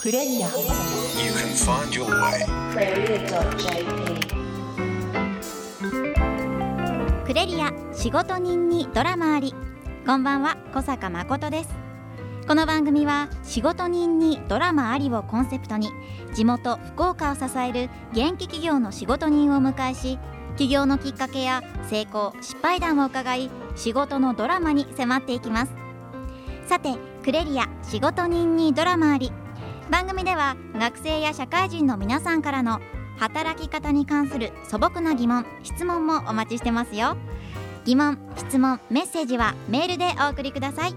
クレリア You can find your way. クレリア仕事人にドラマあり。こんばんは小坂誠です。この番組は仕事人にドラマありをコンセプトに地元福岡を支える現役企業の仕事人をお迎えし起業のきっかけや成功失敗談を伺い仕事のドラマに迫っていきます。さてクレリア仕事人にドラマあり番組では学生や社会人の皆さんからの働き方に関する素朴な疑問質問もお待ちしてますよ。疑問質問メッセージはメールでお送りください。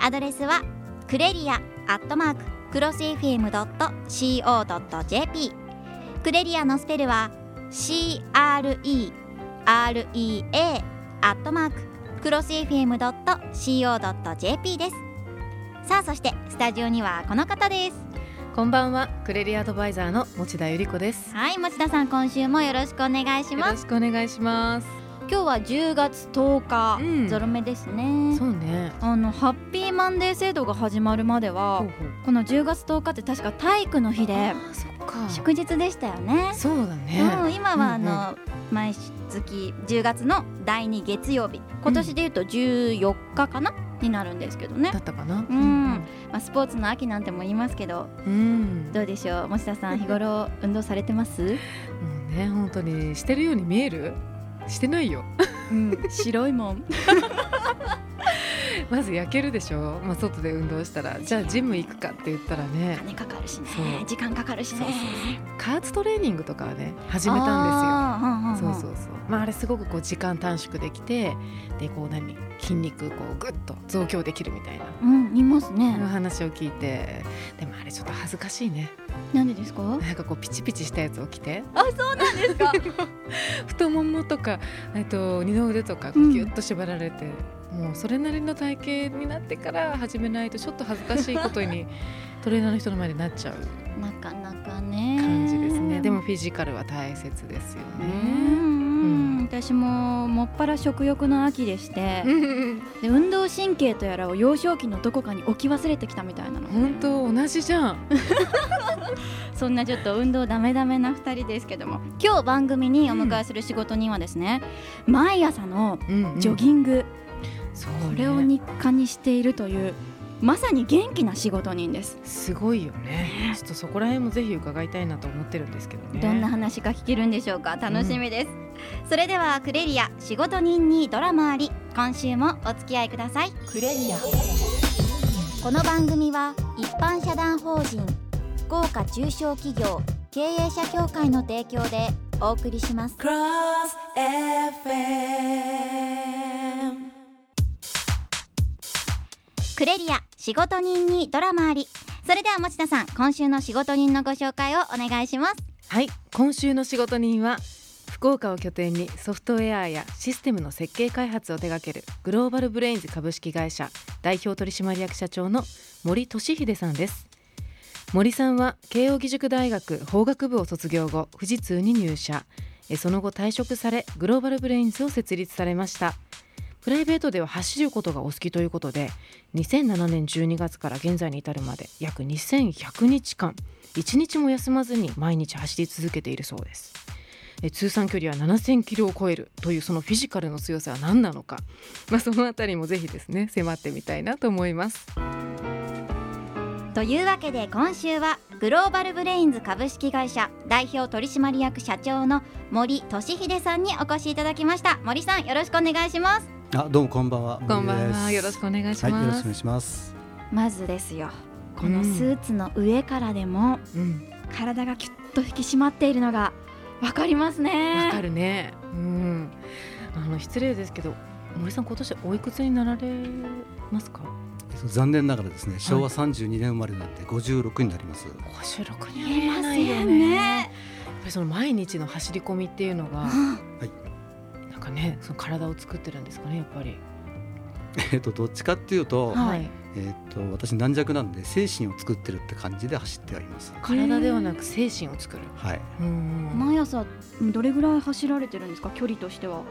アドレスはクレリアアットマーククロス FM.co.jp クレリアのスペルは CREREA アットマーククロス FM.co.jp です。さあそしてスタジオにはこの方です。こんばんは、クレリアドバイザーの持田由里子です。はい持田さん今週もよろしくお願いしよろますしくお願いします。今日は10月10日、うんゾロ目ですねそうね。あのハッピーマンデー制度が始まるまではこの10月10日って確か体育の日で。祝日でしたよね。そうだね。うん、今はあうんうんの、毎月10月の第2月曜日今年で言うと14日かな、になるんですけどねだ。ったかな？うん、まあ、スポーツの秋なんても言いますけどうん。どうでしょう持田さん日頃 運動されてます、もうね、本当にしてるように見える？してないよ。うん、白いもん まず焼けるでしょ？まあ外で運動したら、じゃあジム行くかって言ったらね。金かかるしね。時間かかるしね。そうそうカーツトレーニングとかはね、始めたんですよ。そうそうそう。まああれすごくこう時間短縮できて、でこう何？筋肉こうぐっと増強できるみたいな。うん見ますね。の話を聞いて。でもあれちょっと恥ずかしいね。なんでですか？なんかこうピチピチしたやつを着て。あそうなんですか。太ももとかえっと二の腕とかギュッと縛られて、もうそれなりの体型になってから始めないとちょっと恥ずかしいことに トレーナーの人の前でなっちゃうなかなかね。感じですね、でもフィジカルは大切ですようね。ん私ももっぱら食欲の秋でしてで運動神経とやらを幼少期のどこかに置き忘れてきたみたいなの。本当同じじゃん。そんなちょっと運動ダメダメな2人ですけども今日番組にお迎えする仕事人はですね、毎朝のジョギング、そうこね。れを日課にしているというまさに元気な仕事人です、すごいよね。ちょっとそこら辺もぜひ伺いたいなと思ってるんですけどね。どんな話か聞けるんでしょうか？楽しみです、それではクレリア仕事人にドラマあり今週もお付き合いください。クレリア。この番組は一般社団法人福岡中小企業経営者協会の提供でお送りします。Cross FM クレリア仕事人にドラマあり。それでは持田さん今週の仕事人のご紹介をお願いします。はい今週の仕事人は福岡を拠点にソフトウェアやシステムの設計開発を手掛けるグローバルブレインズ株式会社代表取締役社長の森俊秀さんです。森さんは慶應義塾大学法学部を卒業後富士通に入社。えその後退職されグローバルブレインズを設立されました。プライベートでは走ることがお好きということで2007年12月から現在に至るまで約2100日間1日も休まずに毎日走り続けているそうです。通算距離は7000キロを超えるというそのフィジカルの強さは何なのか、まあ、そのあたりもぜひですね迫ってみたいなと思います。というわけで今週はグローバルブレインズ株式会社代表取締役社長の森俊秀さんにお越しいただきました。森さんよろしくお願いします。あ、どうもこんばんは。こんばんは。よろしくお願いしはい、よろますしくお願いします。まずですよ。このスーツの上からでもうん。体がキュッと引き締まっているのがわかりますね。わかるね。うん。あの失礼ですけど森さん今年おいくつになられますか？えっと残念ながらですね、昭和32年生まれなんで56になります。56には見えまないよせね。んやっねぱりその毎日の走り込みっていうのがはい。かねその体を作ってるんですかねやっぱり。えっとどっちかっていうと、はい。えっと私軟弱なんで精神を作ってるって感じで走ってはいます。体ではなく精神を作る。はい。うん毎朝どれぐらい走られてるんですか？距離としては。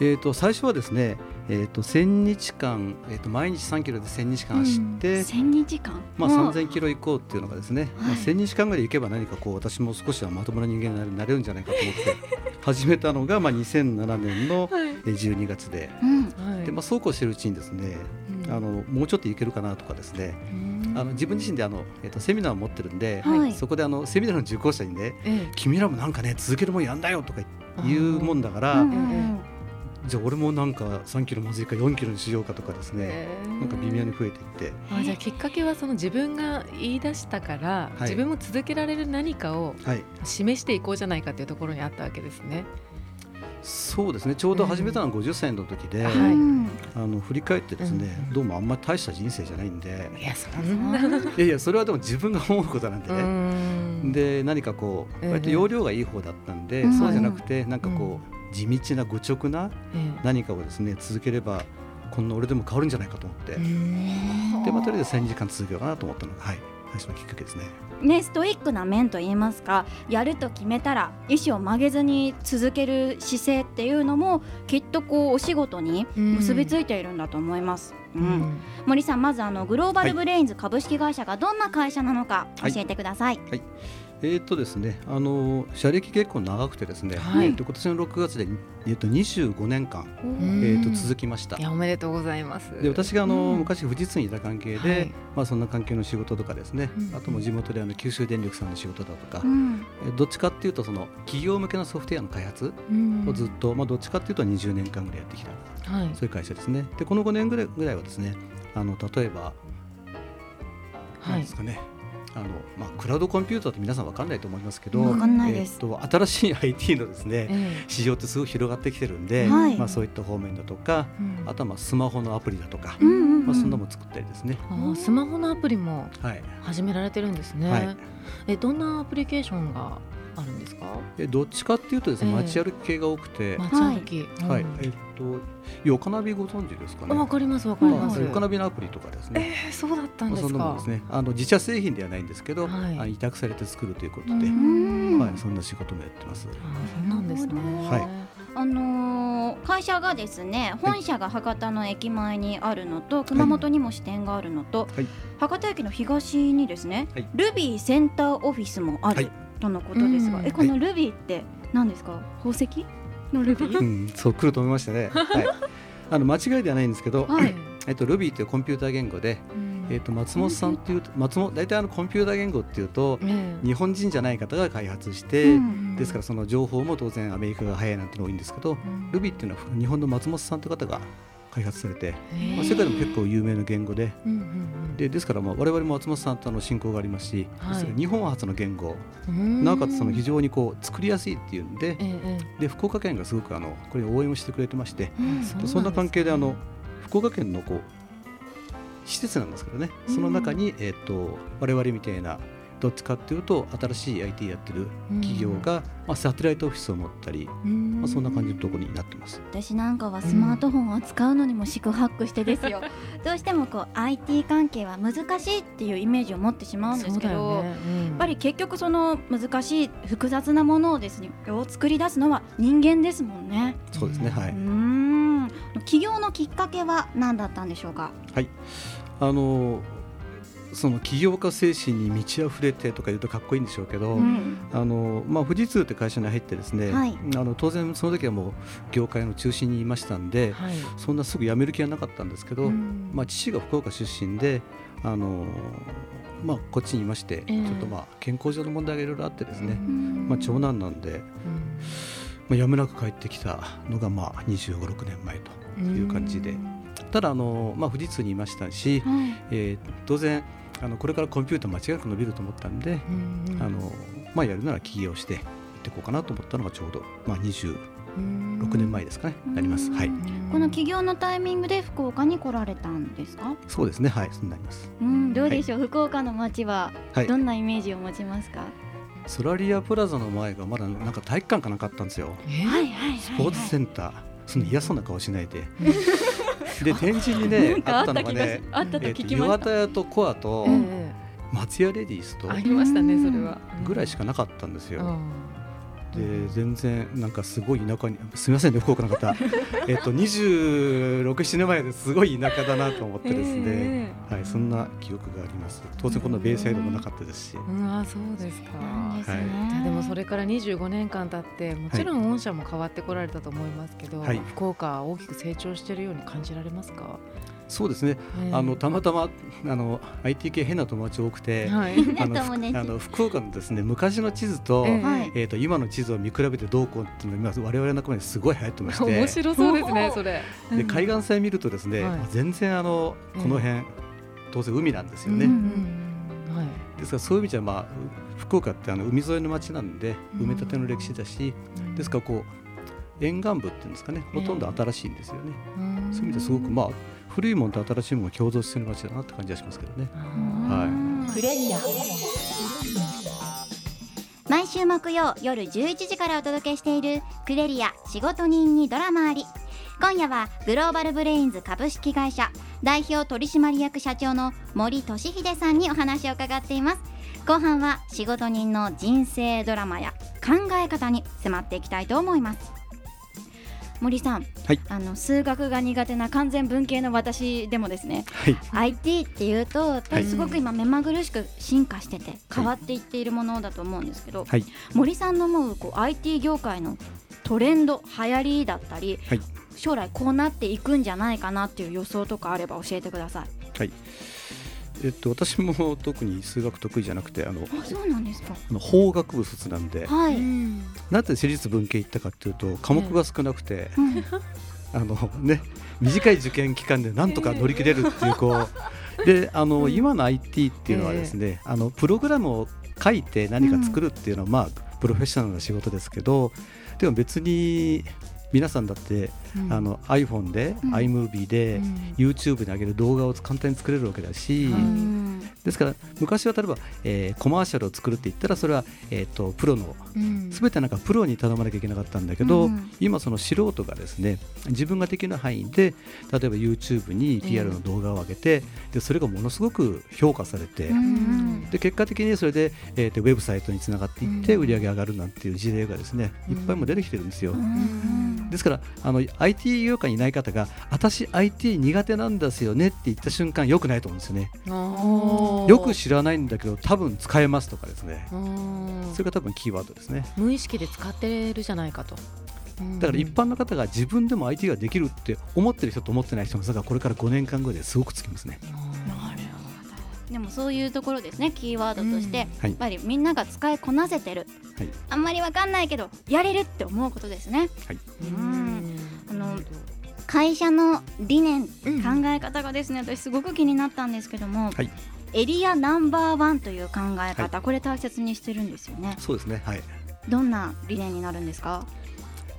えっと最初はですね、えー、と1000日間、えー、と毎日3キロで1000日間走って、千日間？まあ、もう3000キロ行こうっていうのがですね、まあ、はい1000日間ぐらい行けば何かこう私も少しはまともな人間になれるんじゃないかと思って 始めたのが、まあ、2007年のはい。えー12月で。うん。はい。で、まあ、そうこうしてるうちにですねうん。あのもうちょっと行けるかなとかですね。あの自分自身であの、えー、とセミナーを持ってるんで、はい。そこであのセミナーの受講者にねえ。君らもなんかね続けるもんやんだよとか言うもんだから、うんうんうんじゃあ俺もなんか3キロまずいか4キロにしようかとかですね、ええなんか微妙に増えていって。あじゃあきっかけはその自分が言い出したから、い。自分も続けられる何かをはい。示していこうじゃないかっていうところにあったわけですね。そうですね。ちょうど始めたのは50歳の時で、はい。うんあの振り返ってですね、うん。どうもあんまり大した人生じゃないんで。いやそんな。いやいやそれはでも自分が思うことなんでうね、ん。で何かこうええ割と容量がいい方だったんで、うん。そうじゃなくてなんかこう地道な愚直なえ何かをですね続ければこんな俺でも変わるんじゃないかと思って、でまあとりあえず1000時間続けようかなと思ったのがはい。最初のきっかけですね。ね、ストイックな面といいますかやると決めたら意思を曲げずに続ける姿勢っていうのもきっとこうお仕事に結びついているんだと思います。ううん。ん森さんまずあのグローバルブレインズ株式会社がどんな会社なのかはい。教えてください。えーとですね、あの社歴結構長くてですね、はい。えーと今年の6月で、えー、と25年間、うん。えー、と続きました。い。やおめでとうございます。で私があの、うん。昔富士通にいた関係で、はい。まあ、そんな関係の仕事とかですね、うんあとも地元であの九州電力さんの仕事だとか、うん。えどっちかっていうとその企業向けのソフトウェアの開発うん。をずっと、まあ、どっちかっていうと20年間ぐらいやってきたはい。そういう会社ですね。でこの5年ぐらいぐらいはですねあの例えばはい。ですかね、あのまあ、クラウドコンピューターって皆さん分かんないと思いますけど、わかんないです。えーと新しい IT のですねえ市場ってすごい広がってきてるんで、はい。まあ、そういった方面だとかえうん。あとはまあスマホのアプリだとか、うんうんうん。まあ、そんなのも作ったりですね、あースマホのアプリもはい、始められてるんですね。はい。えどんなアプリケーションがあるんですか？でどっちかっていうとですね、ええ。街歩き系が多くて、街歩き。はい。うん。えっと横ナビご存知ですかね？あわかりますわかります。横ナビのアプリとかですね、えー、そうだったんまあ、ですか？そんなもんですね。あの自社製品ではないんですけど、は委託されて作るということで、ん。はい、そんな仕事もやってます。そうなんですね。はい。あのー会社がですね本社が博多の駅前にあるのと熊本にも支店があるのと、はい。博多駅の東にですね、はい。ルビーセンターオフィスもある、はいとのことですが、うん。えこのルビーって何ですか？宝石？のルビー？うん、そう来ると思いましたね。はい。あの間違いではないんですけど、はい。えっと Ruby というコンピューター言語で、うん。えっと松本さんっていう松本大体あのコンピューター言語っていうとええ。日本人じゃない方が開発して、うんですからその情報も当然アメリカが早いなんてのが多いんですけど、うん。Ruby っていうのは日本の松本さんという方が開発されて、まあ、世界でも結構有名な言語で。うんうんでですからまあ我々も松本さんとあの親交がありますし、はい。日本初の言語うん。なおかつその非常にこう作りやすいっていうんでえええで福岡県がすごくあのこれ応援をしてくれてましてうんえそんな関係であの福岡県のこう施設なんですけどねその中に、えっと我々みたいなどっちかっていうと新しい IT やってる企業が、まあ、サテライトオフィスを持ったり、うん。まあ、そんな感じのところになってます。私なんかはスマートフォンを使うのにも四苦八苦してですよ、どうしてもこう IT 関係は難しいっていうイメージを持ってしまうんですけど、ね。うん。やっぱり結局その難しい複雑なものをですねを作り出すのは人間ですもんね。そうですね、はい、ん。起業のきっかけは何だったんでしょうか？はい、あのその起業家精神に満ち溢れてとか言うとかっこいいんでしょうけど、うん。あのまあ、富士通って会社に入ってですね、はい。あの当然その時はもう業界の中心にいましたんで、はい。そんなすぐ辞める気はなかったんですけど、うん。まあ、父が福岡出身で、あのまあ、こっちにいまして、ええ。ちょっとまあ健康上の問題がいろいろあってですね、うん。まあ、長男なんで、うん。まあ、やむなく帰ってきたのがまあ25、6年前という感じで、ただあの、まあ、富士通にいましたし、はい。えー当然あのこれからコンピューター間違いなく伸びると思ったんで、うんあのまあ、やるなら起業してやっていこうかなと思ったのがちょうど、まあ、26うん。年前ですかね、なります。はい、この起業のタイミングで福岡に来られたんですか？そうですね、はい、そうなります。うん、どうでしょう、福岡の街ははい。どんなイメージを持ちますか？ソラリアプラザの前がまだなんか体育館かなんかあったんですよ。えはいはいスポーツセンター、そんな嫌そうな顔しないで。で、展示にね、あったのがね、あったとえっと聞きました。岩田屋とコアとえ松屋レディースとえ。ありましたねそれは。ぐらいしかなかったんですよ。うん。で全然なんかすごい田舎にすみませんね福岡の方。えっと26年前ですごい田舎だなと思ってですね、えはい、そんな記憶があります。当然このベイサイドもなかったですし、うん、あそうですか。なんですね。はい。でもそれから25年間経ってもちろん御社も変わってこられたと思いますけど、はい。福岡は大きく成長しているように感じられますか、そうですね、ええ。あのたまたまあの IT 系変な友達多くて、はい、あのあの福岡のですね昔の地図と,、ええ。はいえー、と今の地図を見比べてどうこうっていうのが今我々の仲間にすごい流行ってまして。面白そうですねそれ。で海岸線見るとですね、はい。全然あのええ。この辺、当然海なんですよね、ううんん。はい。ですからそういう意味じゃ、まあ、福岡ってあの海沿いの町なんでうん。埋め立ての歴史だし、ですからこう沿岸部っていうんですかねほとんど新しいんですよね、うん。そういう意味ですごくまあ古いものと新しいものが共存してる町だなって感じがしますけどね。はクレリア毎週木曜夜11時からお届けしているクレリア仕事人にドラマあり。今夜はグローバルブレインズ株式会社代表取締役社長の森俊秀さんにお話を伺っています。後半は仕事人の人生ドラマや考え方に迫っていきたいと思います森さん、はい。あの数学が苦手な完全文系の私でもですねはい。IT っていうとやっぱりすごく今目まぐるしく進化してて変わっていっているものだと思うんですけど、はい。森さんの思うこう IT 業界のトレンド流行りだったり、はい。将来こうなっていくんじゃないかなっていう予想とかあれば教えてください。はいえっと、私も特に数学得意じゃなくてあのあそうなんですか。あの法学部卒なんではい。うんなぜ私立文系行ったかっていうと科目が少なくて、うん。あのね短い受験期間でなんとか乗り切れるっていうこうであの、今の IT っていうのはですね、あのプログラムを書いて何か作るっていうのは、まあプロフェッショナルな仕事ですけどでも別に皆さんだって、うん。あの iPhone で、うん。iMovie で、うん。YouTube に上げる動画を簡単に作れるわけだし、はいうんですから昔は例えば、えーコマーシャルを作るって言ったらそれは、えー、とプロのうん。全てなんかプロに頼まなきゃいけなかったんだけど、うん。今その素人がですね自分ができる範囲で例えば YouTube に PR の動画を上げて、でそれがものすごく評価されて、うんで結果的にそれで、えー、とウェブサイトにつながっていってうん。売り上げ上がるなんていう事例がですねいっぱいも出てきてるんですよ。うんですからあの IT 業界にいない方が私 IT 苦手なんですよねって言った瞬間よくないと思うんですよね。よく知らないんだけど多分使えますとかですね。うん。それが多分キーワードですね。無意識で使ってるじゃないかと。だから一般の方が自分でも IT ができるって思ってる人と思ってない人の差がこれから5年間後ですごくつきますね。でもそういうところですねキーワードとして、はい。やっぱりみんなが使いこなせてる。はい。あんまりわかんないけどやれるって思うことですね。はい。うん。あの会社の理念、うん。考え方がですね私すごく気になったんですけども、はいエリアナンバーワンという考え方、これ大切にしてるんですよねそうですね。はい。どんな理念になるんですか？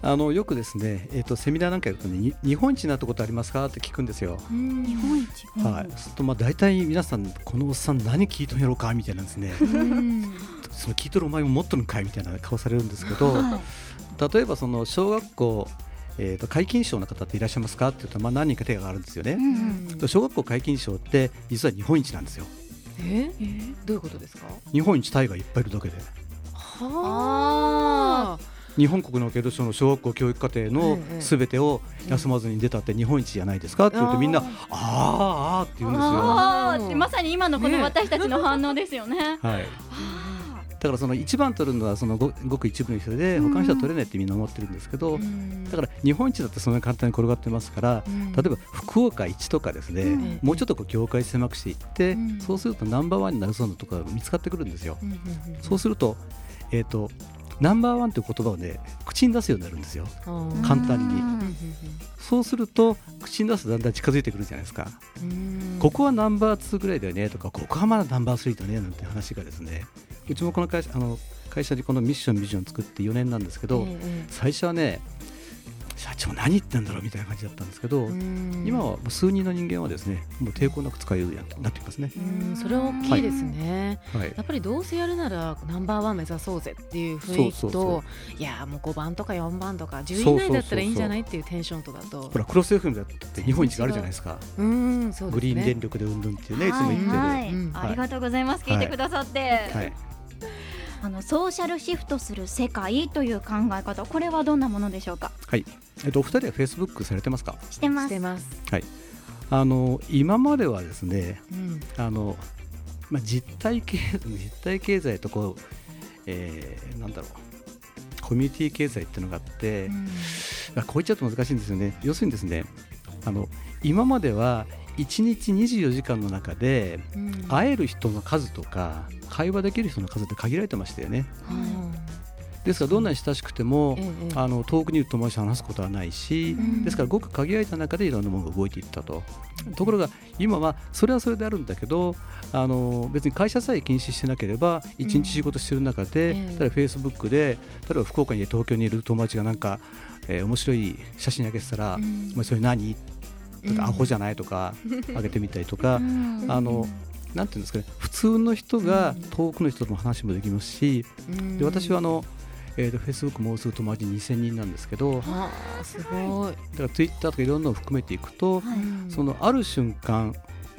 あのよくですね、えっ、とセミナーなんかやるとね、に日本一になったことありますかって聞くんですよ。うん日本一、はい。そうするとまあ大体皆さんこのおっさん何聞いとんやろうかみたいなんですね。うんその聞いとるお前も持っとるんかいみたいな顔されるんですけど、は例えばその小学校えー、と皆勤賞の方っていらっしゃいますかって言うと、まあ、何人か手が挙がるんですよね。うん小学校皆勤賞って実は日本一なんですよ。えどういうことですか日本一タイがいっぱいいるだけで。はあ日本国におけるその小学校教育課程のすべてを休まずに出たって日本一じゃないですかって言うとみんなあーあーあって言うんですよ。まさに今のこの私たちの反応ですよね。はい、からその一番取るのはそのごごく一部の人でうん。他の人は取れないってみんな思ってるんですけど、だから日本一だってそんなに簡単に転がってますから、例えば福岡一とかですね、うん。もうちょっとこう業界狭くしていって、うん。そうするとナンバーワンになるそうなところが見つかってくるんですよ。そうすると,、えー、とナンバーワンという言葉をね口に出すようになるんですよ。簡単に。そうすると口に出すとだんだん近づいてくるじゃないですか。うん。ここはナンバー2ぐらいだよねとかここはまだナンバー3だねなんて話がですねうちもこの会社あの会社でこのミッションビジョン作って4年なんですけど、ええ最初はね社長何言ってんだろうみたいな感じだったんですけど、うん。今はもう数人の人間はですねもう抵抗なく使えるようになってきますね。うんそれは大きいですね、はい。やっぱりどうせやるならナンバーワン目指そうぜっていう雰囲気といやもう5番とか4番とか10そう位以内だったらいいんじゃないっていうテンションとだと。ほらクロス FM だって日本一があるじゃないですか。うんそうですね。グリーン電力でうんぬんっていうねいつもはい言ってる、はい。うんありがとうございます。聞いてくださって。はい あのソーシャルシフトする世界という考え方これはどんなものでしょうか？はい、えっと、お二人はフェイスブックされてますか？してます。してます。あの今まではですねうん。あの、まあ、実体経 実体経済とこう、えーなんだろう。コミュニティ経済っていうのがあって、あこう言っちゃうと難しいんですよね。要するにですねあの今までは1日24時間の中でうん。会える人の数とか会話できる人の数って限られてましたよね。ですからどんなに親しくても、ええあの遠くにいる友達と話すことはないし、うん。ですからごく限られた中でいろんなものが動いていったと。ところが今はそれはそれであるんだけどあの別に会社さえ禁止してなければ一日仕事してる中で、ええ。例えばフェイスブックで例えば福岡に東京にいる友達がなんか、えー面白い写真あげてたら「うん。お前それ何?」とか、うんアホじゃない?」とか あげてみたりとか、うん。あのなんていうんですかね普通の人がうん。遠くの人とも話もできますし、うん。で私はあの、えー、とフェイスブックもうすぐ友達2000人なんですけどすごい。らツイッターとかいろんなのを含めていくと、はい。うんそのある瞬間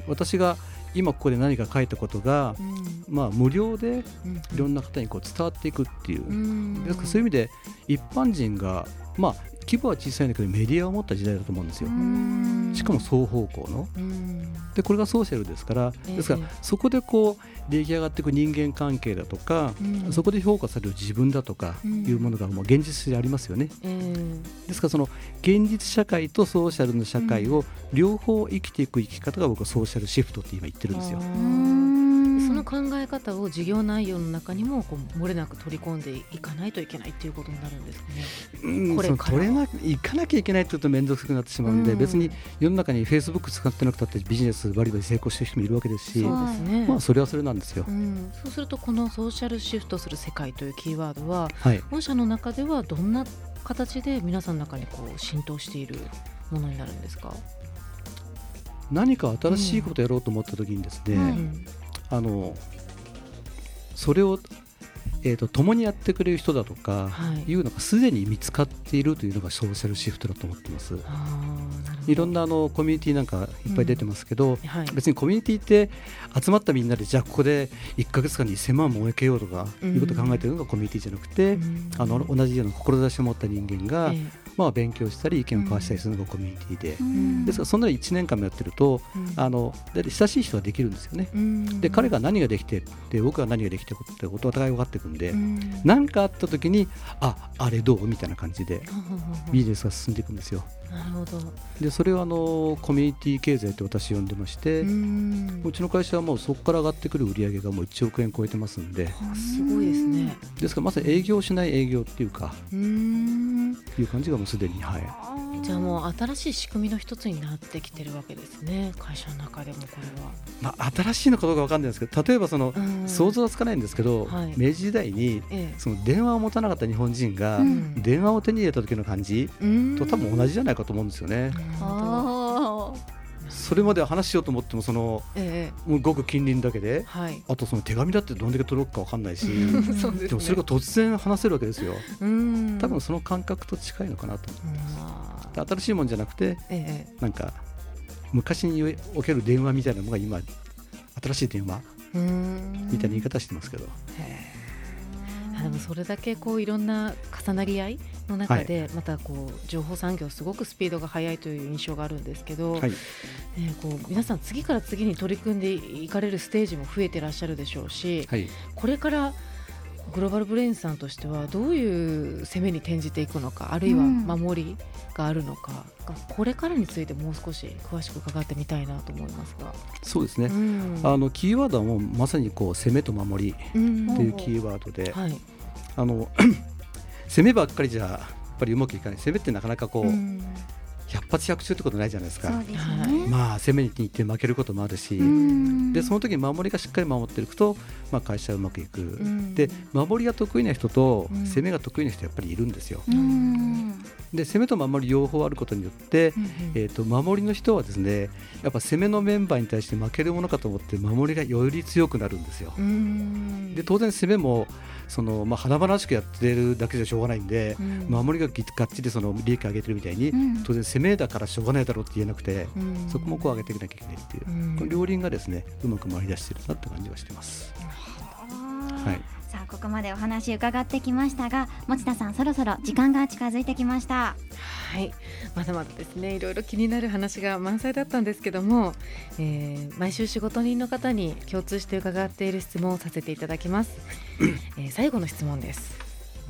私が今ここで何か書いたことが、うん。まあ、無料でうん。いろんな方にこう伝わっていくっていう、うん。ですからそういう意味で一般人が、まあ、規模は小さいんだけどメディアを持った時代だと思うんですよ。うん。しかも双方向の。うん。でこれがソーシャルですからええ。ですからそこでこう出来上がっていく人間関係だとか、うん。そこで評価される自分だとかうん。いうものがもう現実でありますよね。えですからその現実社会とソーシャルの社会を両方生きていく生き方が僕はソーシャルシフトって今言ってるんですよ考え方を事業内容の中にもこう漏れなく取り込んでいかないといけないっていうことになるんですかね。うんこれ取れな行かなきゃいけないというと面倒くさくなってしまうんで、うん別に世の中にフェイスブック使ってなくたってビジネスバリバリ成功してる人もいるわけですし、そうですね。まあそれはそれなんですよ。うん、そうするとこのソーシャルシフトする世界というキーワードははい。御社の中ではどんな形で皆さんの中にこう浸透しているものになるんですか？何か新しいことをやろうと思った時にですね、はいうんあのそれをえー、と共にやってくれる人だとかはい。いうのがすでに見つかっているというのがソーシャルシフトだと思ってます。いろんなあのコミュニティなんかいっぱい出てますけど、はい。別にコミュニティって集まったみんなでじゃあここで1か月間に1000万も儲けようとかいうことを考えてるのがコミュニティじゃなくて、うん。あの同じような志を持った人間が、えまあ、勉強したり意見を交わしたりするのがコミュニティで、うん。ですからそんなの1年間もやってるとえうん。あの親しい人ができるんですよね。うん。で彼が何ができてで僕が何ができてるってことをお互い分かっていくんでうん。何かあった時にああれどうみたいな感じでははははビジネスが進んでいくんですよ。なるほど。でそれをあのコミュニティ経済って私呼んでまして、ううんちの会社はもうそこから上がってくる売り上げがもう1億円超えてますんで。あすごいですね。ですからまさに営業しない営業っていうかいう感じがもうすでにはい。じゃあもう新しい仕組みの一つになってきてるわけですね会社の中でもこれは。まあ、新しいのかどうかわかんないですけど例えばその、うん。想像はつかないんですけど、はい。明治時代にええ。その電話を持たなかった日本人が、うん。電話を手に入れた時の感じうんと多分同じじゃないかと思うんですよね。あそれまでは話しようと思ってもそのええ。もうごく近隣だけではい。あとその手紙だってどんだけ届くかわかんないし ですね。でもそれが突然話せるわけですよ。うん。多分その感覚と近いのかなと思ううんあー。新しいもんじゃなくてええなんか昔における電話みたいなのが今新しい電話みたいな言い方してますけど、あでもそれだけこういろんな重なり合いの中でまたこう情報産業すごくスピードが速いという印象があるんですけど、はい、ね、こう皆さん次から次に取り組んでいかれるステージも増えてらっしゃるでしょうし、はい、これからグローバルブレインさんとしてはどういう攻めに転じていくのかあるいはうん。守りがあるのか、これからについてもう少し詳しく伺ってみたいなと思いますが。そうですね、うん。あのキーワードはもうまさにこう攻めと守りうん。というキーワードで、はい。あの 攻めばっかりじゃやっぱりうまくいかない。攻めってなかなかこう、うん百発百中ってことないじゃないですか。ね。まあ攻めに行って負けることもあるし、うん。でその時に守りがしっかり守っていくと、まあ、会社はうまくいく、ん。で守りが得意な人とうん。攻めが得意な人やっぱりいるんですよ。うん。で攻めと守り両方あることによって、えー、と守りの人はですねやっぱ攻めのメンバーに対して負けるものかと思って守りがより強くなるんですよ。うん。で当然攻めもその、まあ、華々しくやってるだけじゃしょうがないんで、うん。守りがぎがっちりその利益上げてるみたいに、うん。当然攻めだからしょうがないだろうって言えなくて、うん。そこもこう上げていかなきゃいけないっていう、うん。この両輪がですねうまく回り出してるなって感じはしてます。はいさあこここまでお話伺ってきましたが持田さんそろそろ時間が近づいてきました。はい。まだまだですねいろいろ気になる話が満載だったんですけども、えー毎週仕事人の方に共通して伺っている質問をさせていただきます、えー最後の質問です。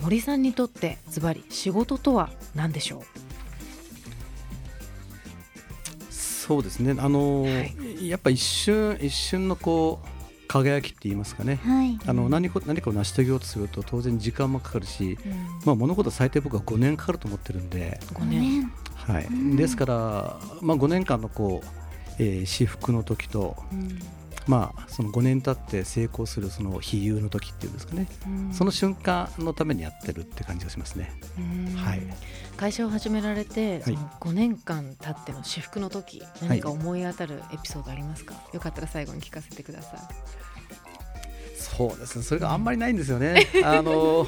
森さんにとってズバリ仕事とは何でしょそうですね。あのはい。やっぱ一瞬一瞬のこう輝きって言いますかね。はい。あの何か何かを成し遂げようとすると当然時間もかかるし、う、まあ、物事は最低僕は5年かかると思ってるんで、5年。はい。うん。ですから、まあ、5年間のこう、えー至福の時と、うんまあ、その5年経って成功するその比喩の時っていうんですかね、うん。その瞬間のためにやってるって感じがしますね。うん。はい。会社を始められて、はい。その5年間経っての至福の時何か思い当たるエピソードありますか、よかったら最後に聞かせてくださいそうですね。それがあんまりないんですよね。あの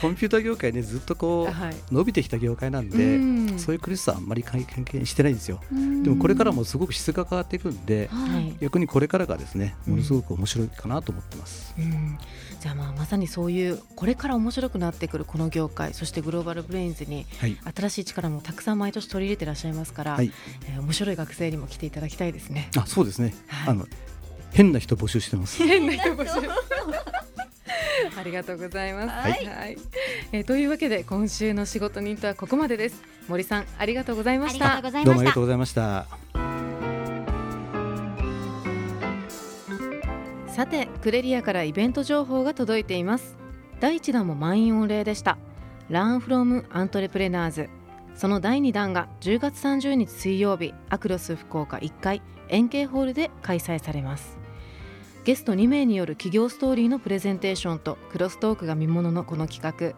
コンピューター業界ねずっとこうはい。伸びてきた業界なんで、うん。そういう苦しさはあんまり関係してないんですよ。ででもこれからもすごく質が変わっていくんで、はい。逆にこれからがですねものすごく面白いかなと思ってます。うん、じゃあまあまさにそういうこれから面白くなってくるこの業界そしてグローバルブレインズにはい、新しい力もたくさん毎年取り入れてらっしゃいますから、はい、えー面白い学生にも来ていただきたいですね。あそうですね、はい。あの変な人募集してます。変な人募集ありがとうございます。はいえーというわけで今週の仕事人とはここまでです。森さんありがとうございまありがとうした。ございましたどうもありがとうございました。さてクレリアからイベント情報が届いています第1弾も満員御礼でした Learn from Entrepreneurs その第2弾が10月30日水曜日アクロス福岡1階円形ホールで開催されますゲスト2名による企業ストーリーのプレゼンテーションとクロストークが見もののこの企画。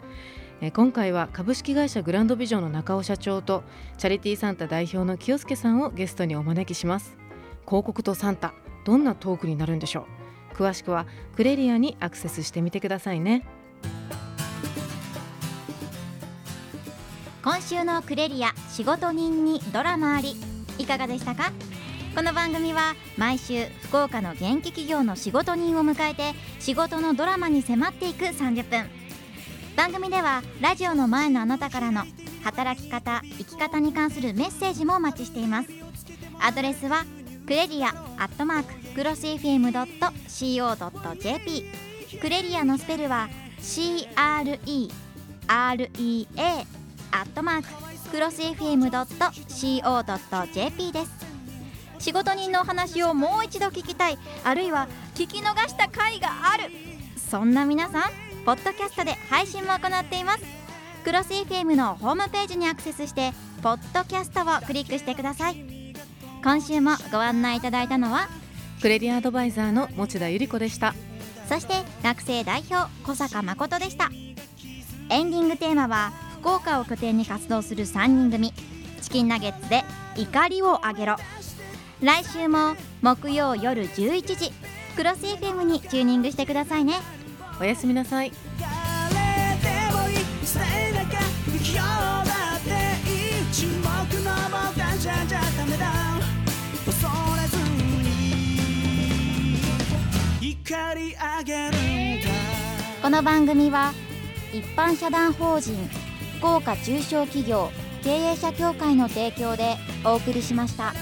え今回は株式会社グランドビジョンの中尾社長とチャリティーサンタ代表の清介さんをゲストにお招きします。広告とサンタどんなトークになるんでしょう？詳しくはクレリアにアクセスしてみてくださいね。今週のクレリア仕事人にドラマあり。いかがでしたか？この番組は毎週福岡の元気企業の仕事人を迎えて仕事のドラマに迫っていく30分。番組ではラジオの前のあなたからの働き方生き方に関するメッセージもお待ちしています。アドレスはクレリアアットマーククロス FM.co.jp クレリアのスペルは CREREA アットマーククロス FM.co.jp です。仕事人のお話をもう一度聞きたいあるいは聞き逃した回がある。そんな皆さんポッドキャストで配信も行っています。クロス FM のホームページにアクセスしてポッドキャストをクリックしてください。今週もご案内いただいたのはクレリアアドバイザーの持田由里子でした。そして学生代表小坂誠でした。エンディングテーマは福岡を拠点に活動する3人組。チキンナゲッツで怒りをあげろ来週も木曜夜11時クロス FM にチューニングしてくださいね。おやすみなさい。この番組は一般社団法人福岡中小企業経営者協会の提供でお送りしました。